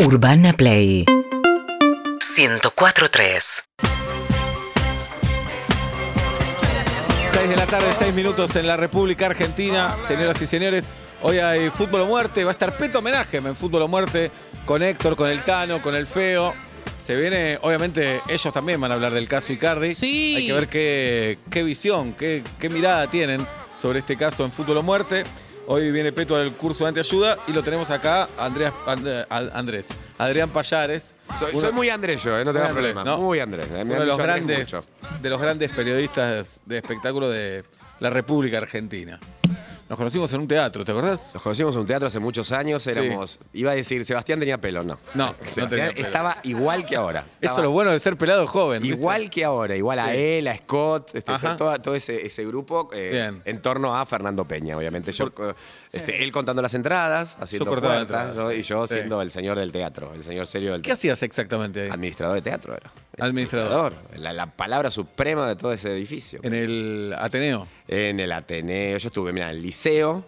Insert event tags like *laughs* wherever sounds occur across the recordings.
Urbana Play 104.3 6 de la tarde, 6 minutos en la República Argentina. Señoras y señores, hoy hay fútbol o muerte. Va a estar Peto Homenaje en fútbol o muerte con Héctor, con el Tano, con el Feo. Se viene, obviamente, ellos también van a hablar del caso Icardi. Sí. Hay que ver qué, qué visión, qué, qué mirada tienen sobre este caso en fútbol o muerte. Hoy viene Peto al curso de anteayuda y lo tenemos acá, And- Andrés, Adrián Payares. Soy, uno- soy muy Andrés yo, eh, no tengo problema. ¿no? Muy Andrés. eh, me uno de los grandes, mucho. de los grandes periodistas de espectáculo de la República Argentina. Nos conocimos en un teatro, ¿te acordás? Nos conocimos en un teatro hace muchos años, éramos... Iba a decir, Sebastián tenía pelo, no. No, no Sebastián tenía pelo. estaba igual que ahora. Eso es lo bueno de ser pelado joven. ¿viste? Igual que ahora, igual a él, a Scott, este, Ajá. todo, todo ese, ese grupo eh, Bien. en torno a Fernando Peña, obviamente. Yo, este, él contando las entradas, haciendo cortaba puertas, entradas. ¿no? y yo Sí. siendo el señor del teatro, el señor serio del ¿Qué teatro. hacías exactamente ahí? Administrador de teatro era. Administrador. La, la palabra suprema de todo ese edificio. En el Ateneo. En el Ateneo, yo estuve, mira, en el liceo.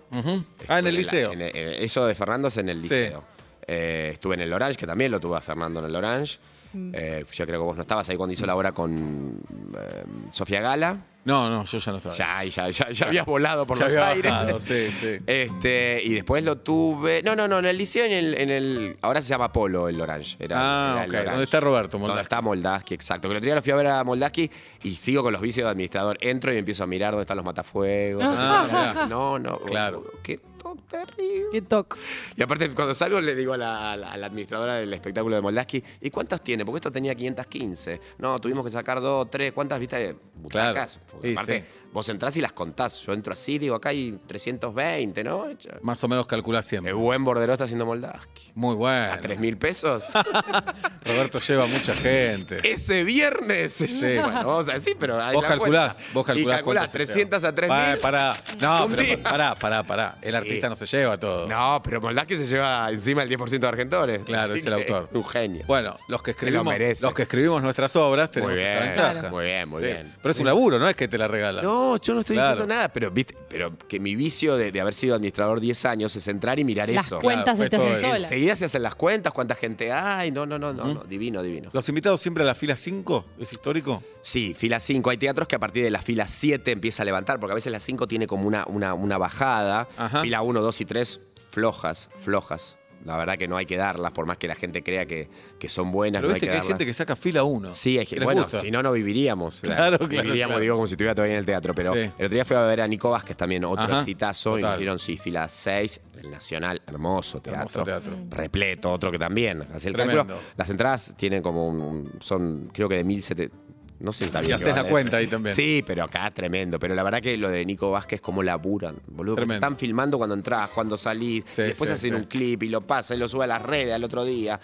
Ah, en el liceo. en el- en- eso de Fernando es en el Sí. liceo. Eh, estuve en el Orange, que también lo tuve a Fernando en el Orange. Eh, yo creo que vos no estabas ahí cuando hizo la obra con eh, Sofía Gala. No, no, yo ya no estaba. Ya, ya, ya, ya habías volado por Ya los había aires. bajado, sí, sí. Este, y después lo tuve. No, no, no, en el liceo, en el, en el. Ahora se llama Polo el Orange. Era, Ah, era el ok. Orange. ¿Dónde está Roberto Donde Moldaski? está Moldaski, exacto. Que el otro día lo fui a ver a Moldaski y sigo con los vicios de administrador. Entro y empiezo a mirar dónde están los matafuegos. Ah, no, no. Claro. Qué toque terrible. Qué toc. Y aparte, cuando salgo, le digo a la, a la- a la administradora del espectáculo de Moldaski, ¿y cuántas tiene? Porque esto tenía 515. No, tuvimos que sacar dos, tres. ¿Cuántas viste? Butacas. Porque Sí, aparte, sí. vos entrás y las contás. Yo entro así, digo, acá hay 320, ¿no? Más o menos calculás Qué siempre. buen bordero está haciendo Moldaski. Muy bueno. A 3 mil pesos. *laughs* Roberto lleva mucha gente. Ese viernes. Sí. *laughs* Bueno, vamos a decir, pero ahí Vos calculás, cuenta. vos calculás. Y calculás cuánto se 300 lleva. a 3 Pará, mil. Pará, no, Un pero pará, pará, pará. El Sí. No se lleva todo. No, pero Moldaski se lleva encima el 10% de Argentores. Claro, Así es el que autor. Un genio. Bueno, los que Se lo escribimos, merece. los que escribimos nuestras obras tenemos Muy esa bien, ventaja. muy bien, muy Sí. bien. Pero es un laburo, no es que te la regalan. No, yo no estoy Claro. diciendo nada, pero viste, pero que mi vicio de, de haber sido administrador 10 años es entrar y mirar Las eso. cuentas se te esto hacen es- solas. Enseguida se hacen las cuentas, cuánta gente hay. No, no, no, no, no. divino, divino. Los invitados siempre a la fila 5, ¿es histórico? Sí, fila 5. Hay teatros que a partir de la fila 7 empieza a levantar, porque a veces la 5 tiene como una, una, una bajada. Ajá. Fila 1, 2 y 3, flojas, flojas. La verdad que no hay que darlas, por más que la gente crea que, que son buenas. Pero no viste hay que que hay gente que saca fila 1. Sí, es que, bueno, si no, no viviríamos. Claro, claro, Viviríamos, claro. digo, como si estuviera todavía en el teatro. Pero Sí. el otro día fui a ver a Nico Vázquez también, otro Ajá, exitazo, y total. nos dieron, sí, fila 6, el Nacional, hermoso teatro. Hermoso teatro. Repleto, otro que también. Así el cálculo. Las entradas tienen como un- son, creo que de 1700. No sé bien. Y haces la cuenta ahí también. Sí, pero acá tremendo. Pero la verdad que lo de Nico Vázquez, cómo laburan, boludo. Tremendo. Están filmando cuando entras, cuando salís, Sí, después sí, hacen sí. un clip y lo pasan y lo sube a las redes al otro día.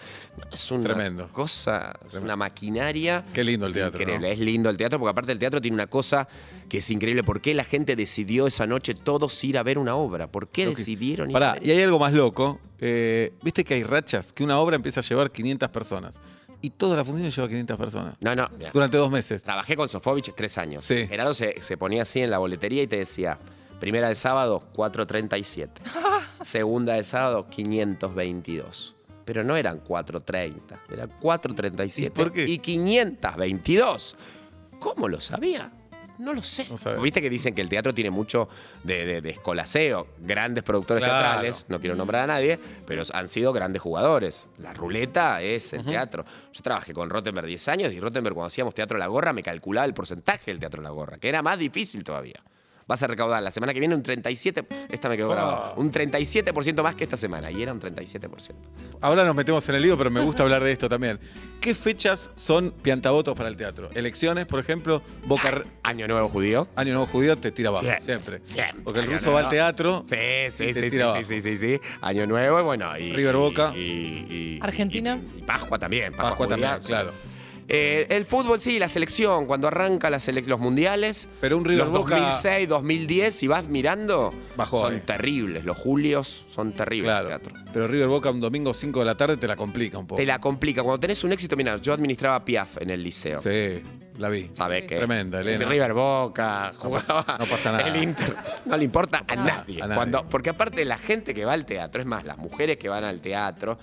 Es una Tremendo. cosa, es una maquinaria. Qué lindo el teatro, Increíble, ¿no? es lindo el teatro, porque aparte el teatro tiene una cosa que es increíble. ¿Por qué la gente decidió esa noche todos ir a ver una obra? ¿Por qué que- decidieron ir a ver y hay algo más loco. Eh, Viste que hay rachas, que una obra empieza a llevar 500 personas. Y toda la función lleva 500 personas. No, no. mirá. Durante dos meses. Trabajé con Sofovich tres años. Sí. Gerardo se, se ponía así en la boletería y te decía, primera de sábado, 4.37. *laughs* Segunda de sábado, 522. Pero no eran 4.30, eran 4.37 ¿Y por qué? y 522. ¿Cómo lo sabía? No lo sé. No. Viste que dicen que el teatro tiene mucho de, de, de escolaseo. Grandes productores Claro. teatrales, no quiero nombrar a nadie, pero han sido grandes jugadores. La ruleta es el teatro. Yo trabajé con Rottenberg 10 años y Rottenberg cuando hacíamos Teatro La Gorra me calculaba el porcentaje del Teatro La Gorra, que era más difícil todavía. Vas a recaudar la semana que viene un 37, esta me quedó grabada, un 37% más que esta semana y era un 37%. Ahora nos metemos en el lío, pero me gusta hablar de esto también. ¿Qué fechas son piantavotos para el teatro? Elecciones, por ejemplo, Boca. Año Nuevo Judío. Año Nuevo Judío te tira abajo, Siempre, siempre. siempre. Porque el Año ruso va al teatro. Sí, y sí, te sí, sí, tira sí, abajo. sí, sí, sí. Año Nuevo, y bueno, y River Boca. y- y- Argentina. Y, y Pascua también. Pascua, Pascua judía, también, sí. Eh, el fútbol, sí, la selección, cuando arranca la sele- los mundiales, Pero un River los Boca- 2006, 2010, si vas mirando, Bajó son terribles. Los julios son terribles. Claro. el teatro. Pero River Boca un domingo 5 de la tarde te la complica un poco. Te la complica. Cuando tenés un éxito, mira, yo administraba Piaf en el liceo. Sí, la vi. ¿Sabés qué? Tremenda, Elena. River Boca, No pasa- jugaba no pasa nada. El Inter. No le importa a, nadie. a nadie. Cuando, porque aparte la gente que va al teatro, es más, las mujeres que van al teatro,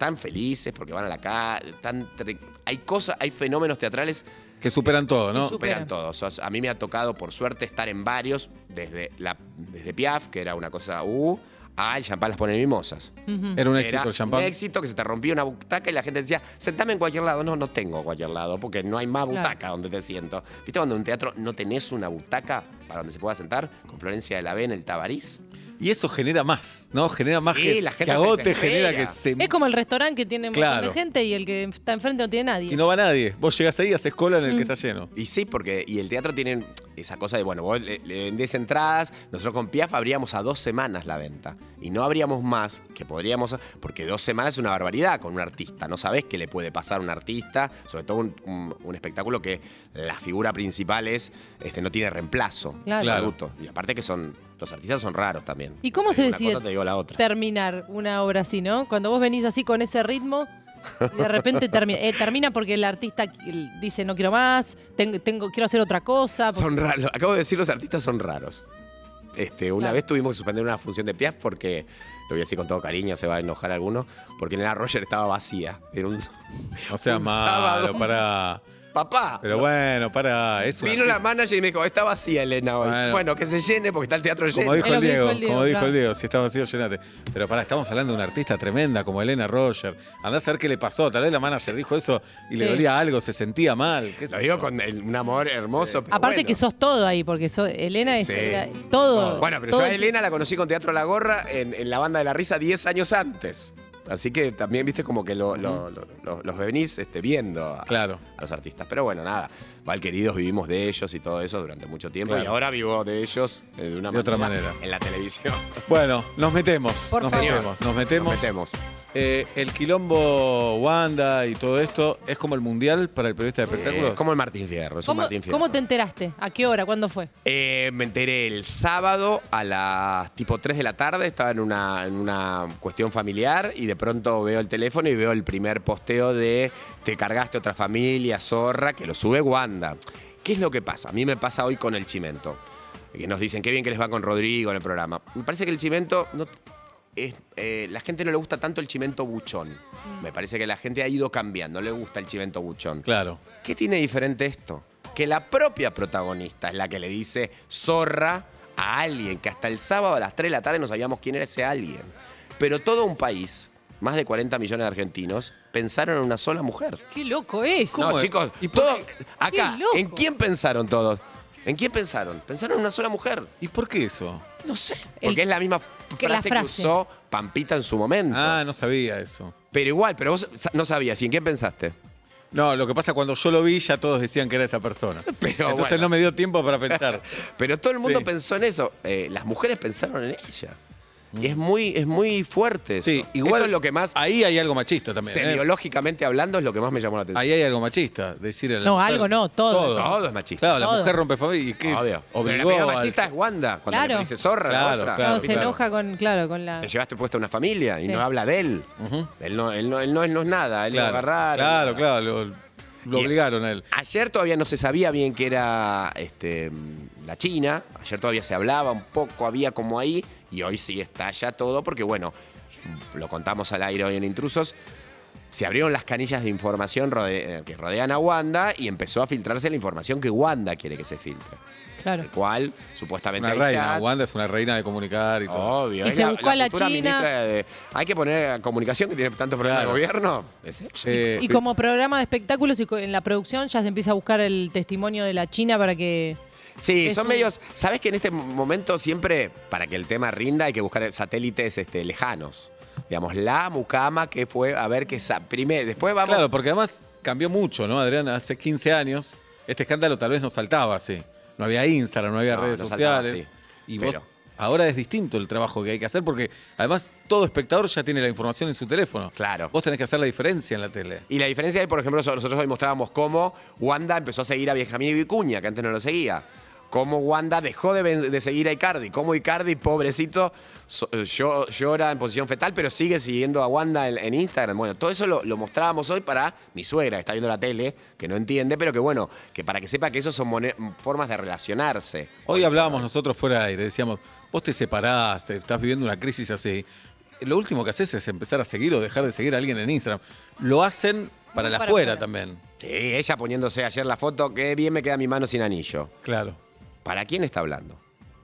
están felices porque van a la calle, están tre- hay cosas, hay fenómenos teatrales Que superan todo, ¿no? Super- superan todos. O sea, a mí me ha tocado, por suerte, estar en varios, desde, la, desde Piaf, que era una cosa uh, a el champán las pone mimosas. Era un éxito el champán. Un éxito que se te rompía una butaca y la gente decía, sentame en cualquier lado. No, no tengo cualquier lado, porque no hay más Claro. butaca donde te siento. ¿Viste cuando en un teatro no tenés una butaca para donde se pueda sentar? Con Florencia de la B en el Tabarís. Y eso genera más, ¿no? Genera más Sí, que, la gente que se agote, desespera. genera que se... Es como el restaurante que tiene un montón Claro. de gente y el que está enfrente no tiene nadie. Y no va nadie. Vos llegás ahí, haces cola en el que está lleno. Y sí, porque y el teatro tiene esa cosa de, bueno, vos le, le vendés entradas, nosotros con Piaf abríamos a dos semanas la venta. Y no abríamos más, que podríamos, porque dos semanas es una barbaridad con un artista. No sabés qué le puede pasar a un artista, sobre todo un, un- un espectáculo que la figura principal es, este, no tiene reemplazo. Claro. absoluto. Y aparte que son, los artistas son raros también. ¿Y cómo Te se decide cosa, te digo la otra. terminar una obra así, no? Cuando vos venís así con ese ritmo y de repente *laughs* termina. eh, termina porque el artista dice no quiero más, tengo, tengo, quiero hacer otra cosa. Son raros. Acabo de decir, los artistas son raros. Este, una Claro. vez tuvimos que suspender una función de Piaf porque, lo voy a decir con todo cariño, se va a enojar alguno, porque Nena Roger estaba vacía. Era un. O sea, Un malo, sábado. para... ¡Papá! Pero bueno, para eso. Vino la manager y me dijo, está vacía Elena hoy. Bueno. Bueno, que se llene porque está el teatro lleno. Como dijo Es lo el que Diego, dijo el Diego, como dijo claro. el Diego, si está vacío, llenate. Pero pará, estamos hablando de una artista tremenda como Elena Roger. Andás a ver qué le pasó. Tal vez la manager dijo eso y le Sí. dolía algo, se sentía mal. qué sé Lo digo yo. con el- un amor hermoso. pero Aparte bueno. que sos todo ahí, porque sos- Elena es Sí. era todo. Bueno, pero todo yo a el- Elena la conocí con Teatro La Gorra en, en la banda de la risa 10 años antes. Así que también, viste, como que lo- lo- lo- lo- los venís este, viendo a, Claro. a los artistas. Pero bueno, nada. Val queridos, vivimos de ellos y todo eso durante mucho tiempo. Claro. Y ahora vivo de ellos eh, de una De otra manera. En la televisión. *laughs* Bueno, nos metemos. Por nos favor. metemos. Nos metemos. Nos metemos. Eh, el quilombo Wanda y todo esto es como el mundial para el periodista de espectáculos. Eh, como el Martín Fierro. Es un ¿Cómo, Martín Fierro. cómo te enteraste? ¿A qué hora? ¿Cuándo fue? Eh, me enteré el sábado a las tipo 3 de la tarde, estaba en una, en una cuestión familiar y de pronto veo el teléfono y veo el primer posteo de te cargaste otra familia, zorra, que lo sube Wanda. ¿Qué es lo que pasa? A mí me pasa hoy con el Chimento. Que nos dicen qué bien que les va con Rodrigo en el programa. Me parece que el Chimento no, es, eh, la gente no le gusta tanto el Chimento buchón. Me parece que la gente ha ido cambiando, no le gusta el Chimento buchón. Claro. ¿Qué tiene diferente esto? Que la propia protagonista es la que le dice zorra a alguien que hasta el sábado a las 3 de la tarde no sabíamos quién era ese alguien. Pero todo un país, más de 40 millones de argentinos, pensaron en una sola mujer. ¡Qué loco es! ¿Cómo No, chicos, ¿Y por acá, Qué loco. ¿en quién pensaron todos? ¿En quién pensaron? Pensaron en una sola mujer. ¿Y por qué eso? No sé. El- Porque es la misma que la frase que frase. usó Pampita en su momento. Ah, no sabía eso. Pero igual, pero vos sa- no sabías. ¿Y en quién pensaste? No, lo que pasa cuando yo lo vi ya todos decían que era esa persona. *laughs* Pero Entonces bueno. no me dio tiempo para pensar. *laughs* Pero todo el mundo Sí. pensó en eso. Eh, las mujeres pensaron en ella. Y es muy, es muy fuerte eso. Sí, igual Eso es lo que más, ahí hay algo machista también. ¿eh? semiológicamente hablando, es lo que más me llamó la atención. Ahí hay algo machista. Decir a la No, mujer- algo no, todo. Todo es machista. Claro, la Todo. mujer rompe familia y qué Obvio. Pero la obligó primera al- machista es Wanda, cuando Claro. le dice zorra Claro, la otra. claro, no, se claro. enoja con, claro, con la. Le llevaste puesta una familia y Sí. no habla de él. él, no, él, no, él no- él no es nada, él Claro, lo agarraron. claro, claro, lo, lo Y- obligaron a él. Ayer todavía no se sabía bien que era este, la China, ayer todavía se hablaba un poco, había como ahí, y hoy sí está ya todo, porque bueno, lo contamos al aire hoy en Intrusos, se abrieron las canillas de información rode- eh, que rodean a Wanda y empezó a filtrarse la información que Wanda quiere que se filtre. Claro. El cual, supuestamente Una reina, chat. Wanda es una reina de comunicar y todo. Obvio. Y es se buscó a la futura China. ministra de- hay que poner comunicación que tiene tanto problema Claro. el gobierno. Es. Eh, Y como programa de espectáculos y en la producción ya se empieza a buscar el testimonio de la China para que. Sí, Es son un- medios. Sabes que en este momento siempre, para que el tema rinda, hay que buscar satélites este, lejanos. Digamos, la mucama que fue a ver que. sa- Primero, después vamos. Claro, porque además cambió mucho, ¿no, Adrián? Hace 15 años este escándalo tal vez no saltaba así. No había Instagram, no había No, redes no saltaba sociales. Y Pero- vos- ahora es distinto el trabajo que hay que hacer porque además todo espectador ya tiene la información en su teléfono. Claro. Vos tenés que hacer la diferencia en la tele. Y la diferencia es, por ejemplo, so- nosotros hoy mostrábamos cómo Wanda empezó a seguir a Benjamín y Vicuña, que antes no lo seguía. Cómo Wanda dejó de, seguir a Icardi. Cómo Icardi, pobrecito, so- llo- llora en posición fetal, pero sigue siguiendo a Wanda en, en Instagram. Bueno, todo eso lo, lo mostrábamos hoy para mi suegra, que está viendo la tele, que no entiende, pero que bueno, que para que sepa que eso son formas de relacionarse. Hoy hablábamos nosotros fuera de aire, decíamos, vos te separaste, estás viviendo una crisis así. lo último que haces es empezar a seguir o dejar de seguir a alguien en Instagram. Lo hacen para Muy la para afuera afuera. también. Sí, ella poniéndose ayer la foto, que bien me queda mi mano sin anillo. Claro. ¿Para quién está hablando?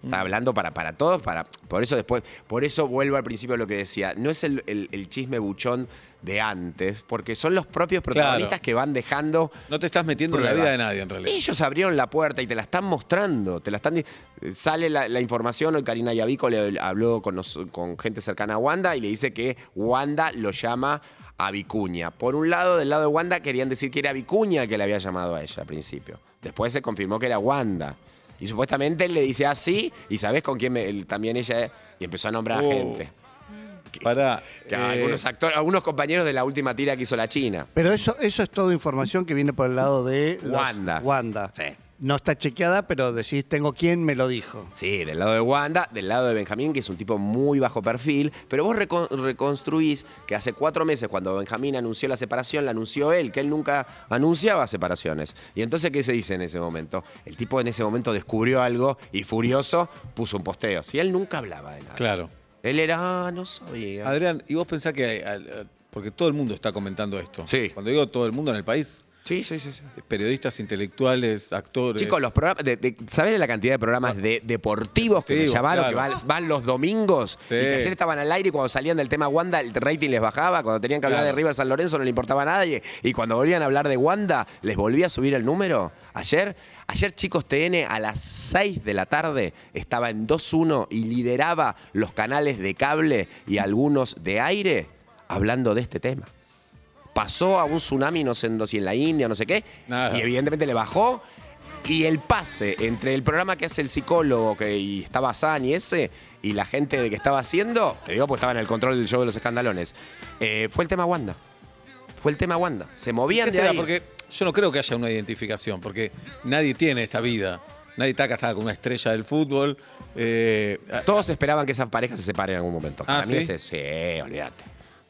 Mm. Está hablando para, para todos, para. Por eso después, por eso vuelvo al principio de lo que decía. No es el, el- el chisme buchón de antes, porque son los propios protagonistas Claro. que van dejando. No te estás metiendo en la vida de nadie en realidad. Ellos abrieron la puerta y te la están mostrando, te la están di- sale la, la información, hoy Karina Yavico le habló con, nos- con gente cercana a Wanda y le dice que Wanda lo llama a Vicuña. Por un lado, del lado de Wanda querían decir que era Vicuña que le había llamado a ella al principio. Después se confirmó que era Wanda. Y supuestamente él le dice así, y sabes con quién me- él- también ella y empezó a nombrar Oh. a gente. Para. Que eh, algunos actores, algunos compañeros de la última tira que hizo la China. Pero eso, eso es toda información que viene por el lado de los- Wanda. Wanda. Sí. No está chequeada, pero decís, tengo quién me lo dijo. Sí, del lado de Wanda, del lado de Benjamín, que es un tipo muy bajo perfil, pero vos recon- reconstruís que hace cuatro meses, cuando Benjamín anunció la separación, la anunció él, que él nunca anunciaba separaciones. Y entonces, ¿qué se dice en ese momento? El tipo en ese momento descubrió algo y furioso puso un posteo. Si él nunca hablaba de nada. Claro. Él era, ah, no sabía. Adrián, ¿y vos pensás que. Porque todo el mundo está comentando esto. Sí. Cuando digo todo el mundo en el país, Sí, sí, sí. sí. periodistas, intelectuales, actores. Chicos, los programas, de- de- ¿sabés la cantidad de programas de, deportivos que me llamaron, claro. que van, van los domingos? Y que ayer estaban al aire y cuando salían del tema Wanda, el rating les bajaba. Cuando tenían que hablar Claro. de River San Lorenzo no le importaba a nadie. Y cuando volvían a hablar de Wanda, les volvía a subir el número. Ayer, ayer chicos, TN a las 6 de la tarde estaba en 2-1 y lideraba los canales de cable y algunos de aire hablando de este tema pasó a un tsunami, no sé si en la India, no sé qué, Nada. y evidentemente le bajó. Y el pase entre el programa que hace el psicólogo que y estaba San y ese, y la gente de que estaba haciendo, te digo, pues estaba en el control del show de los escandalones, eh, fue el tema Wanda. Fue el tema Wanda. Se movían ¿Qué de ahí. Porque yo no creo que haya una identificación, porque nadie tiene esa vida. Nadie está casado con una estrella del fútbol. eh, Todos esperaban que esa pareja se separe en algún momento. Ah, Para mí ¿sí? ese, sí, olvídate.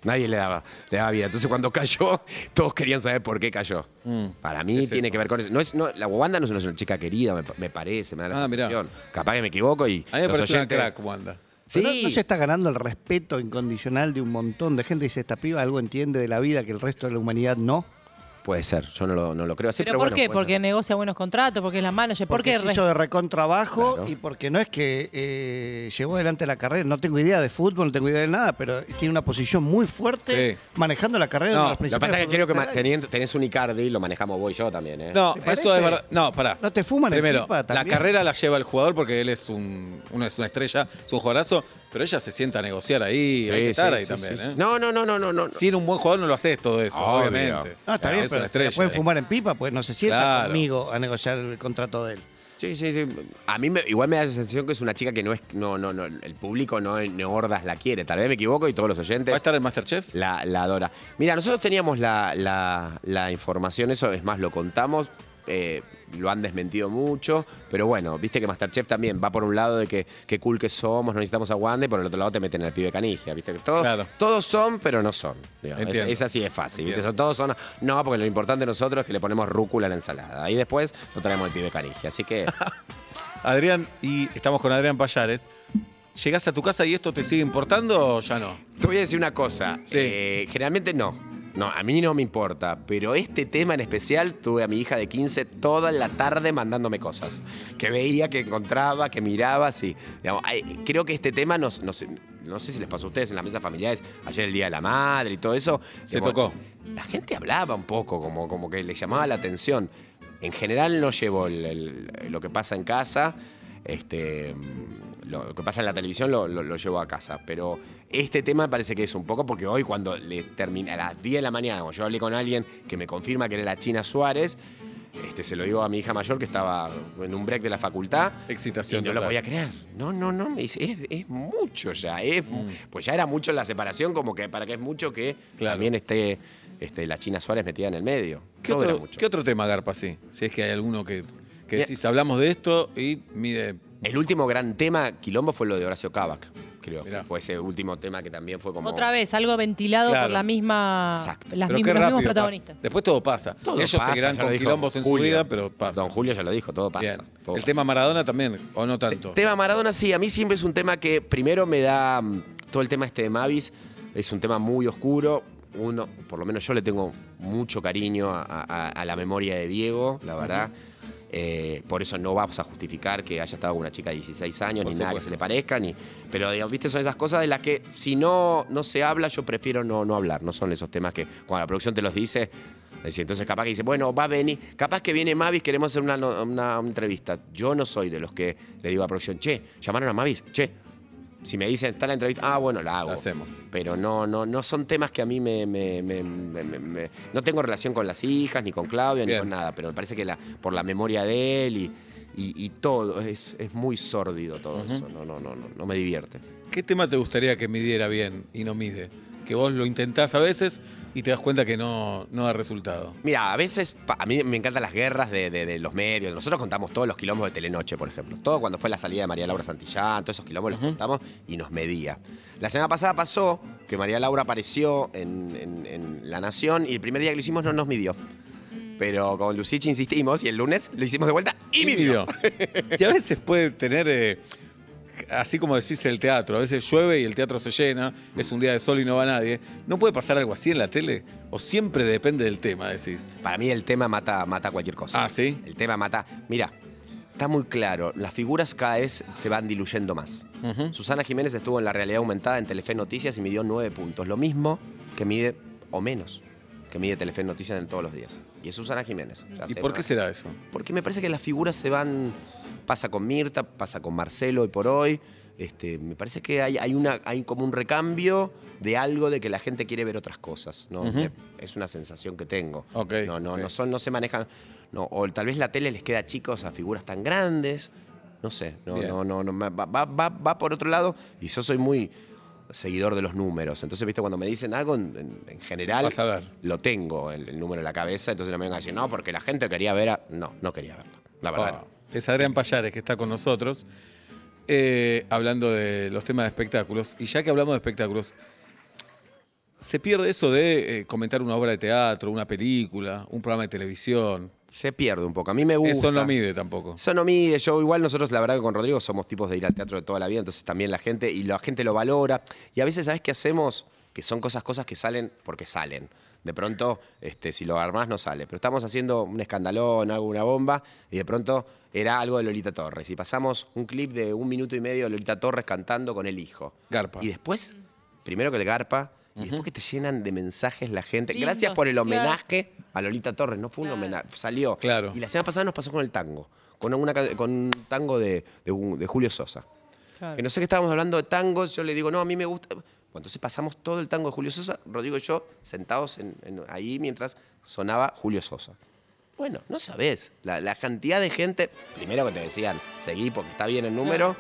Nadie le daba, le daba vida. Entonces cuando cayó, *laughs* todos querían saber por qué cayó. Mm. Para mí Es tiene eso. que ver con eso. No es, no, la Wanda no es una chica querida, me, me parece, me da la Ah, mirá. sensación. Capaz que me equivoco y. a mí me los parece una oyentes- crack, Wanda. Sí, Pero no, no se está ganando el respeto incondicional de un montón de gente. Dice, esta piba algo entiende de la vida que el resto de la humanidad no. Puede ser, yo no lo, no lo creo así. ¿Pero, Pero, por bueno, qué? Porque ser. negocia buenos contratos, porque es la manager, Porque porque se hizo de recontrabajo Claro. y porque no es que eh, llevó adelante la carrera. No tengo idea de fútbol, no tengo idea de nada, pero tiene una posición muy fuerte Sí. manejando la carrera No, de lo los Lo que principales pasa es que creo que teniendo- tenés un Icardi, lo manejamos vos y yo también, ¿eh? No, ¿Te eso es verdad. No, pará. ¿No te fuman en Primero, pipa la carrera la lleva el jugador porque él es un, uno es una estrella, es un jugadorazo, pero ella se sienta a negociar ahí, Sí, hay que sí, estar ahí sí, también. sí, ¿eh? sí. No, no, no, no, no, no. Sin un buen jugador no lo haces todo eso, Obvio. obviamente. No, está bien, pero una la estrella. pueden eh. fumar en pipa, pues no se sienta Claro. conmigo a negociar el contrato de él. Sí, sí, sí. A mí me- igual me da la sensación que es una chica que no es, no, no, no, el público no, no hordas la quiere. Tal vez me equivoco y todos los oyentes. ¿Va a estar en Masterchef? La, la adora. Mira, nosotros teníamos la, la- la información, eso es más, lo contamos, eh, lo han desmentido mucho, pero bueno, viste que Masterchef también va por un lado de que qué cool que somos, no necesitamos a Wanda, y por el otro lado te meten al pibe canigia, viste que todos, Claro. todos son, pero no son. Es, así de fácil. Son, todos son, no, porque lo importante de nosotros es que le ponemos rúcula a la ensalada, y después lo traemos al pibe canigia, así que... *laughs* Adrián, y estamos con Adrián Payares. ¿Llegás a tu casa y esto te sigue importando o ya no? Te voy a decir una cosa. Sí. eh, generalmente no. No, a mí no me importa. Pero este tema en especial, tuve a mi hija de 15 toda la tarde mandándome cosas. Que veía, que encontraba, que miraba, sí. Digamos, creo que este tema nos, nos- no sé si les pasó a ustedes en las mesas familiares, ayer el Día de la Madre y todo eso. Se tocó. La gente hablaba un poco, como, como que le llamaba la atención. En general no llevo el- el- lo que pasa en casa. Este, mm, lo que pasa en la televisión lo, lo- lo llevo a casa. Pero este tema parece que es un poco porque hoy cuando le terminé a las 10 de la mañana, cuando yo hablé con alguien que me confirma que era la China Suárez, este, se lo digo a mi hija mayor que estaba en un break de la facultad. Excitación Y no lo podía creer. No, no, no. Me dice, es, es mucho ya. Es, Pues ya era mucho la separación, como que para que es mucho que Claro. también esté este, la China Suárez metida en el medio. ¿Qué Todo era otro, mucho. qué otro tema, Garpa, sí? Si es que hay alguno que, que decís, hablamos de esto y mide. El último gran tema, Quilombo, fue lo de Horacio Cabac, creo. Mirá. Fue ese último tema que también fue como. Otra vez, algo ventilado Claro. por la misma, Exacto. las Pero mismas- qué los rápido mismos pasa. protagonistas. Después todo pasa. Todo Ellos pasa, seguirán ya lo con dijo quilombos en su Julio. vida, pero pasa. Don Julio ya lo dijo, todo pasa. Bien. todo El pasa. tema Maradona también, o no tanto. Tema Maradona, sí, a mí siempre es un tema que primero me da. mm, todo el tema este de Mavis es un tema muy oscuro. Uno, por lo menos yo le tengo mucho cariño a, a- a la memoria de Diego, la verdad. Eh, por eso no vamos a justificar que haya estado con una chica de 16 años, Por ni nada que se le parezca, ni. Pero digamos, viste, son esas cosas de las que si no, no se habla, yo prefiero no, no hablar. No son esos temas que cuando la producción te los dice. decir, entonces capaz que dice, bueno, va a venir, capaz que viene Mavis, queremos hacer una, una- una entrevista. Yo no soy de los que le digo a la producción, che, llamaron a Mavis, che. Si me dicen, está la entrevista, ah, bueno, la hago. La hacemos. Pero no, no, no son temas que a mí me, me- me- me- me- me- No tengo relación con las hijas, ni con Claudia, Bien. ni con nada. Pero me parece que la, por la memoria de él y, y- y todo, es, es muy sórdido todo eso. No, no, no, no, no me divierte. ¿Qué tema te gustaría que midiera bien y no mide? Que vos lo intentás a veces y te das cuenta que no, no da resultado. Mira, a veces a mí me encantan las guerras de, de- de los medios. Nosotros contamos todos los quilombos de Telenoche, por ejemplo. Todo cuando fue la salida de María Laura Santillán, todos esos quilombos los contamos y nos medía. La semana pasada pasó que María Laura apareció en, en- en La Nación y el primer día que lo hicimos no nos midió. Pero con Lucich insistimos y el lunes lo hicimos de vuelta y midió. Y a veces puede tener, eh, así como decís el teatro, a veces llueve y el teatro se llena, es un día de sol y no va nadie. ¿No puede pasar algo así en la tele? ¿O siempre depende del tema, decís? Para mí el tema mata, mata cualquier cosa. Ah, ¿sí? El tema mata. Mira, está muy claro. Las figuras cada vez se van diluyendo más. Susana Jiménez estuvo en la realidad aumentada en Telefe Noticias y midió nueve puntos. Lo mismo que mide, o menos, que mide Telefe Noticias en todos los días. Y es Susana Jiménez. ¿Y por qué será eso? Porque me parece que las figuras se van. Pasa con Mirta, pasa con Marcelo hoy por hoy. Este, me parece que hay, hay, una, hay como un recambio de algo de que la gente quiere ver otras cosas. ¿no? Ujú. Es una sensación que tengo. Ok, no, no, no, son, no se manejan. No, o tal vez la tele les queda chicos a figuras tan grandes. No sé. No, no, no, no, va, va, va, va por otro lado. Y yo soy muy seguidor de los números. Entonces, viste, cuando me dicen algo en, en- en general, Vas a ver. lo tengo, el, el número en la cabeza. Entonces no me vengan a decir, no, porque la gente quería ver a. No, no quería verlo. La verdad. Ah, Es Adrián Payares que está con nosotros, eh, hablando de los temas de espectáculos. Y ya que hablamos de espectáculos, se pierde eso de eh, comentar una obra de teatro, una película, un programa de televisión. Se pierde un poco. A mí me gusta. Eso no mide tampoco. Eso no mide. Yo igual nosotros, la verdad que con Rodrigo somos tipos de ir al teatro de toda la vida, entonces también la gente, y la gente lo valora. Y a veces, ¿sabes qué hacemos? Que son cosas, cosas que salen porque salen. De pronto, este, si lo armás, no sale. Pero estamos haciendo un escandalón, algo, una bomba, y de pronto era algo de Lolita Torres. Y pasamos un clip de un minuto y medio de Lolita Torres cantando con el hijo. Garpa. Y después, primero que el garpa, y después que te llenan de mensajes la gente. Gracias por el claro. homenaje a Lolita Torres. No fue un Claro. homenaje, salió. Claro. Y la semana pasada nos pasó con el tango. Con, una, ca- con un tango de, de un- de Julio Sosa. Claro. Que no sé qué estábamos hablando de tangos. Yo le digo, no, a mí me gusta. Bueno, entonces pasamos todo el tango de Julio Sosa, Rodrigo y yo, sentados en- en- ahí mientras sonaba Julio Sosa. Bueno, no sabés. La, la cantidad de gente, primero que te decían, seguí porque está bien el número.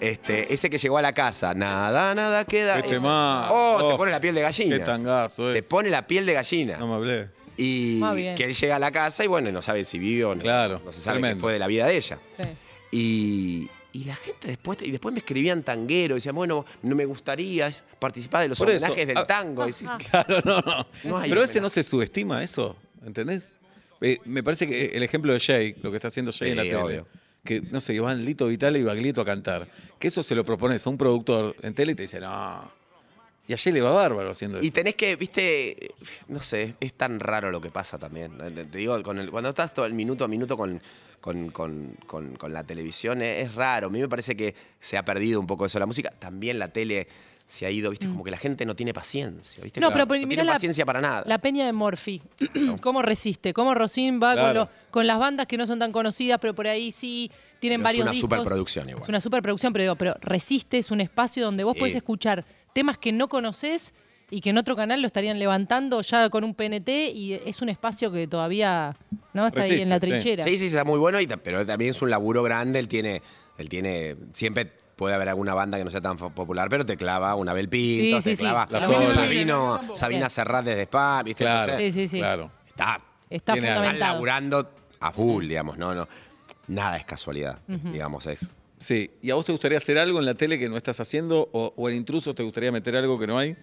Este, ese que llegó a la casa, nada, nada queda. Qué tema. Oh, te Oh, pone la piel de gallina. Qué tangazo Te es. pone la piel de gallina. No me hablé. Y que él llega a la casa y bueno, no sabe si vive o no. Claro, No se sabe qué tremendo. fue de la vida de ella. Sí. Y, y la gente después, y después me escribían tanguero, decían, bueno, no me gustaría participar de los Por eso, homenajes del ah, tango. Y decís, *laughs* Claro, no, no. No hay Pero ese no se subestima eso, ¿entendés? Eh, me parece que el ejemplo de Jay, lo que está haciendo Jay Sí, en la tele, obvio. Que no sé, van Lito Vitale y Baglietto a cantar, que eso se lo propones a un productor en tele y te dice, no. Y a Jay le va bárbaro haciendo eso. Y tenés que, viste, no sé, es tan raro lo que pasa también. Te digo, con el- cuando estás todo el minuto a minuto con, con, con- con- la televisión, es, es raro. A mí me parece que se ha perdido un poco eso la música. También la tele se ha ido, viste, como que la gente no tiene paciencia, viste. Mm. No, Claro, pero no mirá tiene la- paciencia para nada. La peña de Morphy. *clears throat* ¿Cómo resiste? ¿Cómo Rosín va con, lo- con las bandas que no son tan conocidas, pero por ahí sí tienen Pero es varios una discos? superproducción igual. Es una superproducción, pero digo, pero resiste, es un espacio donde vos Sí. podés escuchar temas que no conoces y que en otro canal lo estarían levantando ya con un PNT y es un espacio que todavía no está ahí en la trinchera. Sí, sí, está muy bueno, y pero también es un laburo grande. Él tiene, él tiene, siempre puede haber alguna banda que no sea tan popular, pero te clava una Bel Pinto, Sí, te sí, clava sí. Sabino, Sabina. Serrat desde Spa, ¿viste? Claro, Entonces, Sí, sí, sí. claro. Está, Está están fundamentado. laburando a full, digamos, no, no. Nada es casualidad, digamos, es. Sí. ¿Y a vos te gustaría hacer algo en la tele que no estás haciendo? ¿O, o en intrusos te gustaría meter algo que no hay?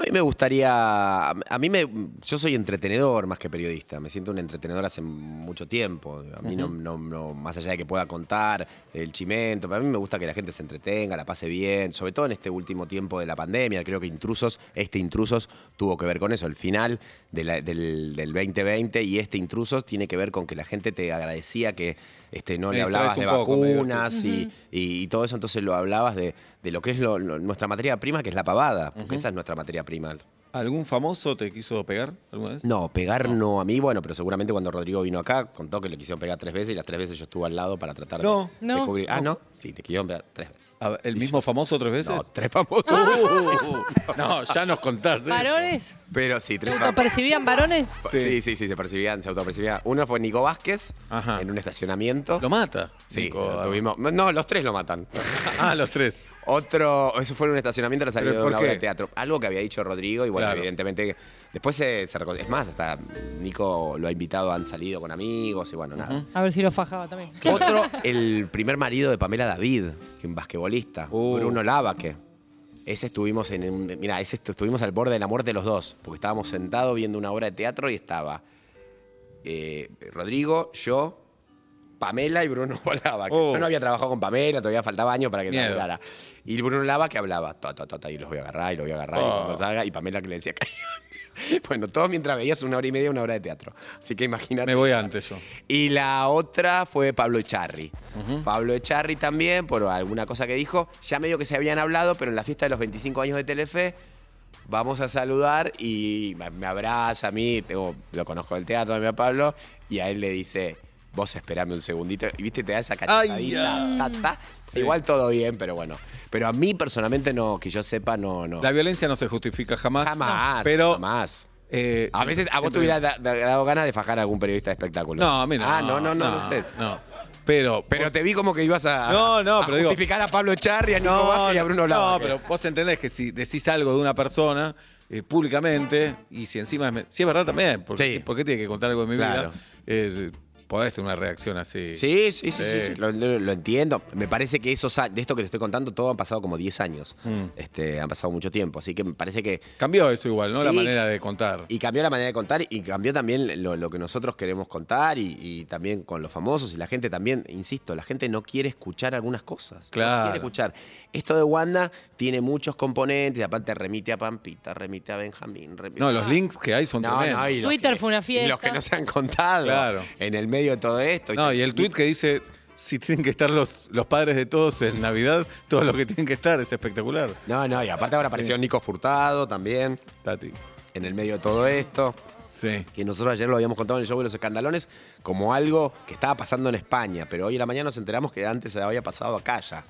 A mí me gustaría. A mí me. Yo soy entretenedor más que periodista. Me siento un entretenedor hace mucho tiempo. A mí no, no, no- Más allá de que pueda contar el chimento, para mí me gusta que la gente se entretenga, la pase bien. Sobre todo en este último tiempo de la pandemia. Creo que Intrusos, este Intrusos tuvo que ver con eso. El final de la- del, del 2020 y este Intrusos tiene que ver con que la gente te agradecía que este, no Me le hablabas de poco, vacunas y, y- y todo eso. Entonces lo hablabas de, de lo que es lo- lo- nuestra materia prima, que es la pavada. Porque esa es nuestra materia prima. ¿Algún famoso te quiso pegar alguna vez? No, pegar no. a mí, bueno, pero seguramente cuando Rodrigo vino acá contó que le quisieron pegar tres veces y las tres veces yo estuve al lado para tratar No. de No. descubrir. Ah, ¿no? Sí, le quisieron pegar tres veces. A ver, ¿El mismo famoso tres veces? No, tres famosos. No, ya nos contaste. ¿Varones? pero sí, tres ¿Se autopercibían varones? Sí. sí, sí, se percibían, se autopercibían. Uno fue Nico Vázquez Ajá. en un estacionamiento. ¿Lo mata? Sí, Nico, lo a- tuvimos. No, los tres lo matan. *laughs* Ah, los tres. Otro, eso fue en un estacionamiento la salida ¿Pero de una obra de teatro. Algo que había dicho Rodrigo y bueno, Claro. evidentemente después se, se Es más, hasta Nico lo ha invitado, han salido con amigos y bueno, nada. A ver si lo fajaba también. *laughs* Otro, el primer marido de Pamela David, que un basquetbolista, Uh. Bruno Lavaque. Ese estuvimos en un, mira, ese estu- estuvimos al borde de la muerte los dos, porque estábamos sentados viendo una obra de teatro y estaba eh, Rodrigo, yo, Pamela y Bruno *laughs* Lavaque. Oh. Yo no había trabajado con Pamela, todavía faltaba años para que Miedo. te hablara. Y Bruno Lavaque hablaba, ta, ta, ta, ta, y los voy a agarrar, y los voy a agarrar, y Oh. cuando salga, y Pamela que le decía, *laughs* bueno, todo mientras veías una hora y media una obra de teatro. Así que imagínate. Me voy antes yo. Y la otra fue Pablo Echarri. Pablo Echarri también, por alguna cosa que dijo, ya medio que se habían hablado, pero en la fiesta de los 25 años de Telefe, vamos a saludar y me, abraza a mí, tengo- lo conozco del teatro, a mí a Pablo, y a él le dice, vos esperame un segundito, y viste, te da esa cachetadita, ta, ta. Sí. Igual todo bien, pero bueno. Pero a mí personalmente no, que yo sepa, no, no. La violencia no se justifica jamás. jamás, Pero jamás. eh, A veces a vos te hubiera da- da- dado ganas de fajar a algún periodista de espectáculo. No, a mí no. Ah, no, no, no, no, sé. No. Pero. Pero te vi como que ibas a, No, no, a pero digo- justificar a Pablo Echarri, a Nico Vázquez y a Bruno Lava. No, pero vos entendés que si decís algo de una persona eh, públicamente y si encima es, me- si es verdad también, porque Sí. sí, ¿por qué tiene que contar algo de mi Claro. vida? Eh, podés tener una reacción así. Sí, sí, sí, sí, Lo, lo- lo entiendo. Me parece que esos a- de esto que te estoy contando, todo han pasado como 10 años. Mm. Este, han pasado mucho tiempo. Así que me parece que. Cambió eso igual, ¿no? La Sí. manera de contar. Y cambió la manera de contar y cambió también lo, lo que nosotros queremos contar y, y también con los famosos y la gente también, insisto, la gente no quiere escuchar algunas cosas. Claro. No quiere escuchar. Esto de Wanda tiene muchos componentes, aparte remite a Pampita, remite a Benjamín, remite No, los links que hay son No, tremendos. no, y los Twitter que- fue una Y los fiesta. que no se han contado Claro. en el medio de todo esto. No, y el tuit que dice, si tienen que estar los, los padres de todos en Navidad, todos los que tienen que estar, es espectacular. No, no, y aparte ahora apareció Nico Furtado también, Tati. en el medio de todo esto. Sí. Que nosotros ayer lo habíamos contado en el show de los escandalones como algo que estaba pasando en España, pero hoy en la mañana nos enteramos que antes se había pasado acá ya.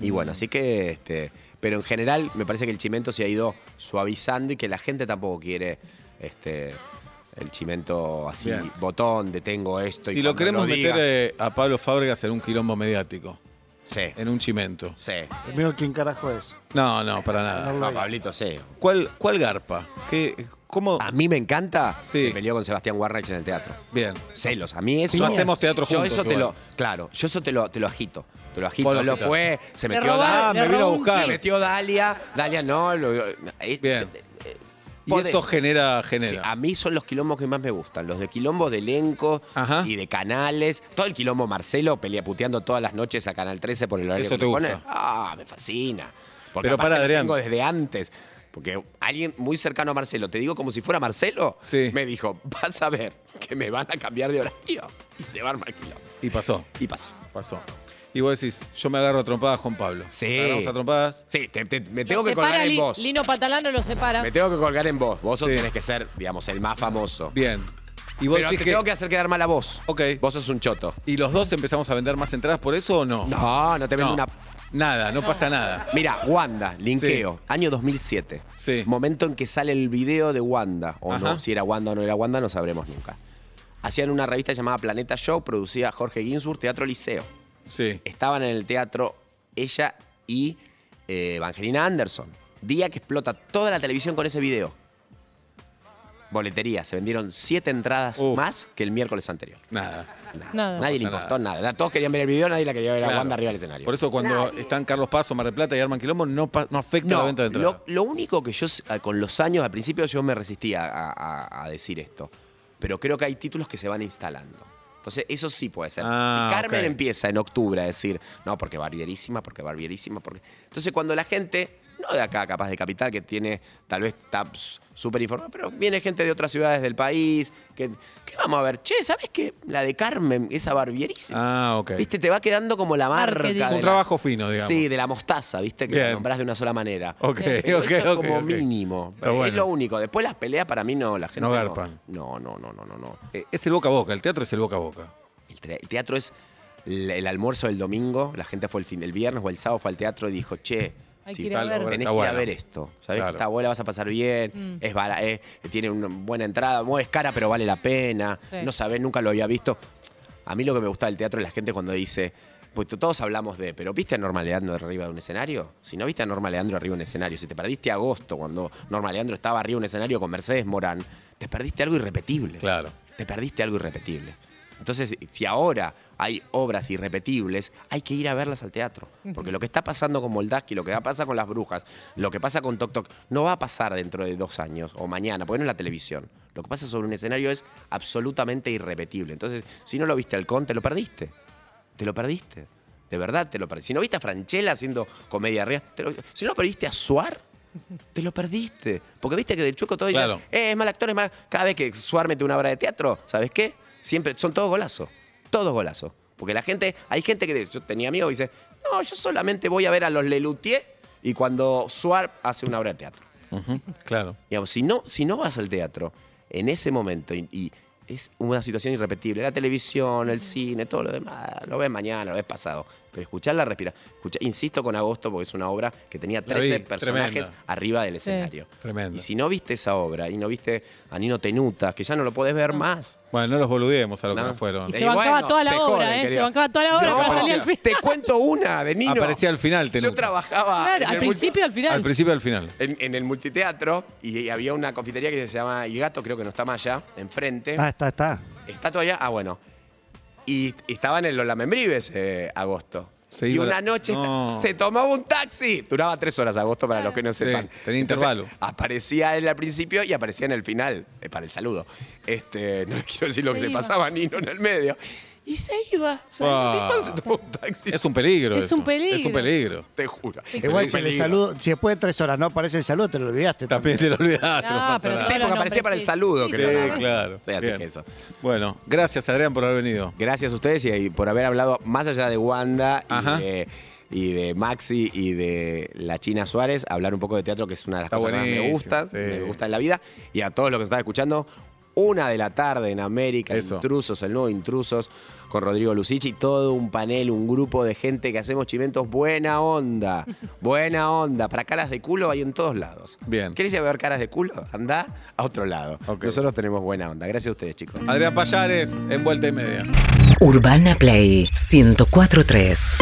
Y bueno, así que, este, pero en general me parece que el chimento se ha ido suavizando y que la gente tampoco quiere este, el chimento así, Bien. botón, detengo esto. y Si lo cuando queremos diga- meter eh, a Pablo Fábregas en un quilombo mediático, Sí, en un chimento. sí. Primero, ¿quién carajo es? No, no, para nada. No, Pablito, sí. ¿Cuál, cuál garpa? ¿Qué, ¿Cómo? A mí me encanta. Sí. Se peleó con Sebastián Warreich en el teatro. Bien. Celos. A mí eso. No hacemos teatro yo juntos eso te lo. Claro, yo eso te lo, te lo agito. Te lo agito. Lo lo fue. Se metió Ah, Dalia. le me vino a buscar. Se metió Dalia. Dalia no. lo- es- Bien. Y eso genera, Sí, genera. a mí son los quilombos que más me gustan. Los de quilombos de elenco Ajá. y de canales. Todo el quilombo Marcelo pelea puteando todas las noches a Canal 13 por el horario Eso que te gusta. Ah, me fascina. Porque Pero para, lo Adrián. tengo desde antes. Porque alguien muy cercano a Marcelo, te digo como si fuera Marcelo, Sí. me dijo, vas a ver que me van a cambiar de horario. Y se va a armar el quilombo. Y pasó, Y pasó. pasó. Y vos decís, yo me agarro a trompadas con Pablo. Sí. Nos Agarramos a trompadas. Sí, te- te- me Lo tengo que separa colgar en Li- vos. Lino Patalano lo separa. Me tengo que colgar en vos. Vos sos- Sí. tenés que ser, digamos, el más famoso. Bien. Y vos Pero decís te que... tengo que hacer quedar mal a vos. Ok. Vos sos un choto. ¿Y los dos empezamos a vender más entradas por eso o no? No, no te vendo No. una Nada, no pasa nada. Mira, Wanda, linkeo, año 2007. Sí. Momento en que sale el video de Wanda. O Ajá. no, si era Wanda o no era Wanda, no sabremos nunca. Hacían una revista llamada Planeta Show, producida Jorge Ginsburg, Teatro Liceo. Sí. Estaban en el teatro ella y eh, Evangelina Anderson. Día que explota toda la televisión con ese video. Boletería, se vendieron siete entradas Uf. más que el miércoles anterior. Nada. Nada. Nada. Nadie le importó nada. Todos querían ver el video, nadie la quería ver a Claro. Wanda arriba del escenario. Por eso cuando están Carlos Paso, Mar del Plata y Arman Quilombo, no, afecta la venta de entradas. lo, lo único que yo, eh, con los años, al principio yo me resistía a, a- a decir esto, pero creo que hay títulos que se van instalando. Entonces, eso sí puede ser. Ah, si Carmen empieza en octubre a decir, no, porque barbierísima, porque barbierísima, porque... Entonces, cuando la gente, no de acá, capaz de capital, que tiene, tal vez está s- súper informada, pero viene gente de otras ciudades del país, que, que vamos a ver, che, ¿sabes qué? La de Carmen, esa barbierísima. Ah, ok. ¿Viste? Te va quedando como la marca. Es de un la- trabajo fino, digamos. Sí, de la mostaza, ¿viste? Que Bien. la nombrás de una sola manera. Ok, Pero ok, eso como mínimo. Es bueno. lo único. Después las peleas para mí no, la gente No garpan. No, no, no, no, no. no. Eh, Es el boca a boca, el teatro es el boca a boca. El, teatro es el, el almuerzo del domingo. La gente fue el fin del viernes o el sábado fue al teatro y dijo, che, Hay si que ir a ver. tenés que ir a bueno. ver esto. Sabés Claro. que está buena, vas a pasar bien. Mm. Es bara- es- tiene una buena entrada. no Es cara, pero vale la pena. Sí. No sabés, nunca lo había visto. A mí lo que me gusta del teatro es la gente cuando dice, pues todos hablamos de, pero ¿viste a Norma Leandro arriba de un escenario? Si no viste a Norma Leandro arriba de un escenario, si te perdiste agosto cuando Norma Leandro estaba arriba de un escenario con Mercedes Morán, te perdiste algo irrepetible. Claro. Te perdiste algo irrepetible. Entonces, si ahora hay obras irrepetibles, hay que ir a verlas al teatro. Porque lo que está pasando con Moldaski, lo que va a pasar con Las Brujas, lo que pasa con Tok Tok, no va a pasar dentro de dos años o mañana, porque no es la televisión. Lo que pasa sobre un escenario es absolutamente irrepetible. Entonces, si no lo viste al Con, te lo perdiste. Te lo perdiste. De verdad te lo perdiste. Si no viste a Franchella haciendo comedia real, te lo- si no perdiste a Suar, te lo perdiste. Porque viste que del chueco todo Claro. eh, es mal actor, es mal. Cada vez que Suar mete una obra de teatro, ¿sabes qué? Siempre son todos golazos. Todos golazos. Porque la gente, hay gente que yo tenía amigos que dice, no, yo solamente voy a ver a los Lelutier y cuando Suar hace una obra de teatro. Claro. Digamos, si no, si no vas al teatro en ese momento y, y es una situación irrepetible, la televisión, el cine, todo lo demás, lo ves mañana, lo ves pasado. Pero escuchar la respira. Insisto con Agosto porque es una obra que tenía La 13 vi, personajes tremenda. arriba del Sí. escenario. Tremenda. Y si no viste esa obra y no viste a Nino Tenuta, que ya no lo podés ver más. Bueno, no los boludemos a lo que No. fueron. Y se bancaba bueno, toda la se obra, joden, ¿eh? Se bancaba toda la obra No, para salir al final. te cuento una de Nino. Aparecía al final, Yo Tenuta. trabajaba Claro, al principio y al final. Al principio y al final. en, en el multiteatro y había una confitería que se llama El Gato, creo que no está más allá, enfrente. Ah, está, está. ¿Está todavía? Ah, bueno. Y estaba en el Lola Membrives, eh, agosto. Se y iba una la- noche No. se tomaba un taxi. Duraba tres horas agosto para los que no Sí, sepan. tenía Entonces, intervalo. Aparecía él al principio y aparecía en el final, eh, para el saludo. Este, *laughs* no les quiero decir lo Se que le iba. pasaba a Nino en el medio. Y se iba. ¿sabes? Ah. ¿Y cuándo se tomó un taxi? Es un peligro. Es eso. un peligro. Es un peligro. Te juro. Igual si le saludo, si después de tres horas no aparece el saludo, te lo olvidaste. También te lo olvidaste, no, No, pero. Sí, porque aparecía para el saludo, Sí, creo. Sí, claro. Sí, así Bien. que eso. Bueno, gracias Adrián por haber venido. Gracias a ustedes y, y por haber hablado más allá de Wanda Ajá. y de, y de Maxi y de la China Suárez, hablar un poco de teatro, que es una de las Está cosas que más me gustan, sí. me gusta en la vida. Y a todos los que nos están escuchando, una de la tarde en América, Eso. Intrusos, el nuevo Intrusos, con Rodrigo Lucici, todo un panel, un grupo de gente que hacemos chimentos buena onda, *laughs* buena onda. Para caras de culo hay en todos lados. Bien. ¿Querés ir a ver caras de culo? Anda a otro lado. Nosotros tenemos buena onda. Gracias a ustedes, chicos. Adrián Payares, en vuelta y media. Urbana Play 1043.